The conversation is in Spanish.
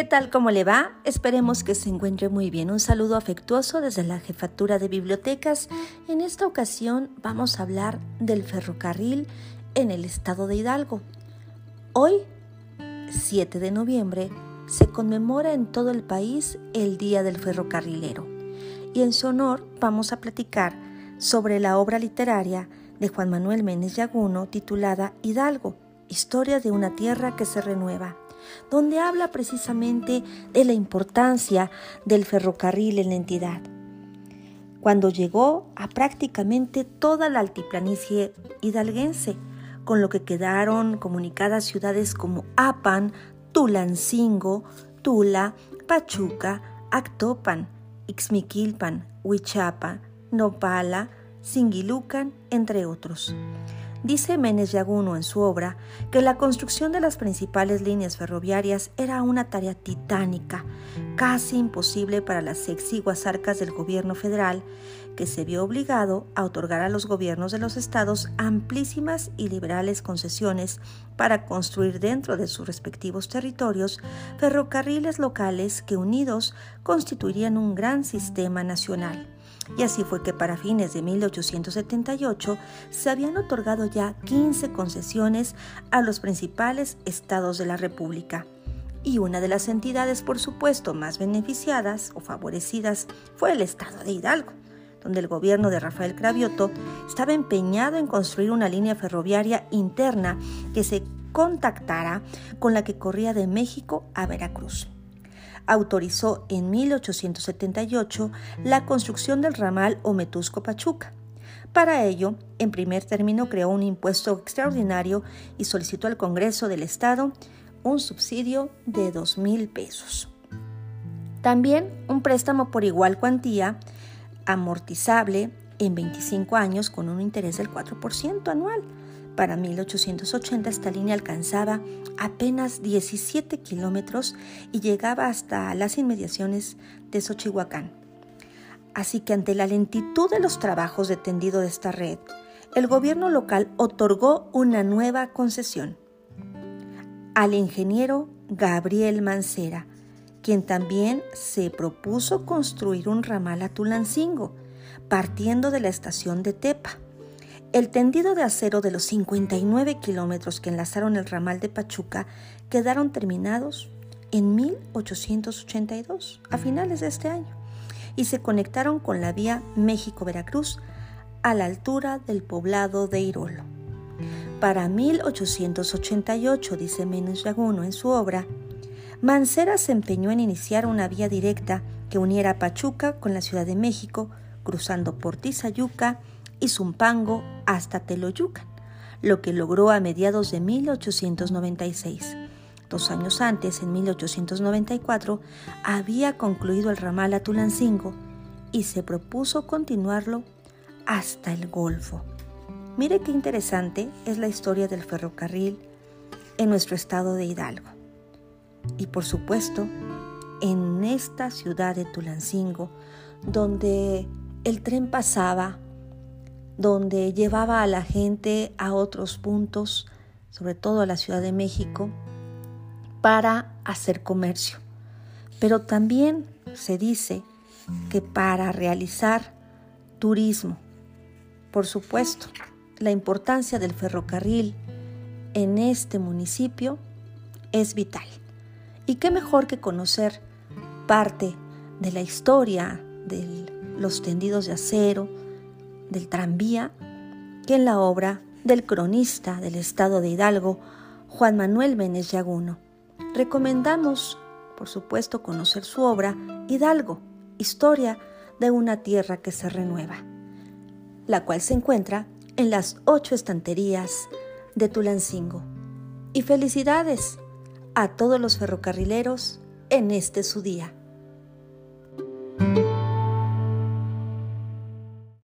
¿Qué tal? ¿Cómo le va? Esperemos que se encuentre muy bien. Un saludo afectuoso desde la Jefatura de Bibliotecas. En esta ocasión vamos a hablar del ferrocarril en el estado de Hidalgo. Hoy, 7 de noviembre, se conmemora en todo el país el Día del Ferrocarrilero. Y en su honor vamos a platicar sobre la obra literaria de Juan Manuel Méndez Yaguno titulada Hidalgo, Historia de una tierra que se renueva donde habla precisamente de la importancia del ferrocarril en la entidad. Cuando llegó a prácticamente toda la altiplanicie hidalguense, con lo que quedaron comunicadas ciudades como Apan, Tulancingo, Tula, Pachuca, Actopan, Ixmiquilpan, Huichapa, Nopala, Singilucan, entre otros. Dice Menes Yaguno en su obra que la construcción de las principales líneas ferroviarias era una tarea titánica, casi imposible para las exiguas arcas del gobierno federal, que se vio obligado a otorgar a los gobiernos de los estados amplísimas y liberales concesiones para construir dentro de sus respectivos territorios ferrocarriles locales que unidos constituirían un gran sistema nacional y así fue que para fines de 1878 se habían otorgado ya 15 concesiones a los principales estados de la República. Y una de las entidades, por supuesto, más beneficiadas o favorecidas fue el estado de Hidalgo, donde el gobierno de Rafael Cravioto estaba empeñado en construir una línea ferroviaria interna que se contactara con la que corría de México a Veracruz autorizó en 1878 la construcción del ramal Ometusco-Pachuca. Para ello, en primer término creó un impuesto extraordinario y solicitó al Congreso del Estado un subsidio de dos mil pesos. También un préstamo por igual cuantía, amortizable en 25 años con un interés del 4% anual para 1880 esta línea alcanzaba apenas 17 kilómetros y llegaba hasta las inmediaciones de Xochihuacán. Así que ante la lentitud de los trabajos de tendido de esta red, el gobierno local otorgó una nueva concesión al ingeniero Gabriel Mancera, quien también se propuso construir un ramal a Tulancingo, partiendo de la estación de Tepa. El tendido de acero de los 59 kilómetros que enlazaron el ramal de Pachuca quedaron terminados en 1882, a finales de este año, y se conectaron con la vía México-Veracruz a la altura del poblado de Irolo. Para 1888, dice Menes Yaguno en su obra, Mancera se empeñó en iniciar una vía directa que uniera Pachuca con la Ciudad de México, cruzando por Tizayuca y Zumpango hasta Teloyucan, lo que logró a mediados de 1896. Dos años antes, en 1894, había concluido el ramal a Tulancingo y se propuso continuarlo hasta el Golfo. Mire qué interesante es la historia del ferrocarril en nuestro estado de Hidalgo. Y por supuesto, en esta ciudad de Tulancingo, donde el tren pasaba donde llevaba a la gente a otros puntos, sobre todo a la Ciudad de México, para hacer comercio. Pero también se dice que para realizar turismo, por supuesto, la importancia del ferrocarril en este municipio es vital. Y qué mejor que conocer parte de la historia de los tendidos de acero, del tranvía que en la obra del cronista del estado de Hidalgo, Juan Manuel Menes Yaguno. Recomendamos, por supuesto, conocer su obra Hidalgo, historia de una tierra que se renueva, la cual se encuentra en las ocho estanterías de Tulancingo. Y felicidades a todos los ferrocarrileros en este su día.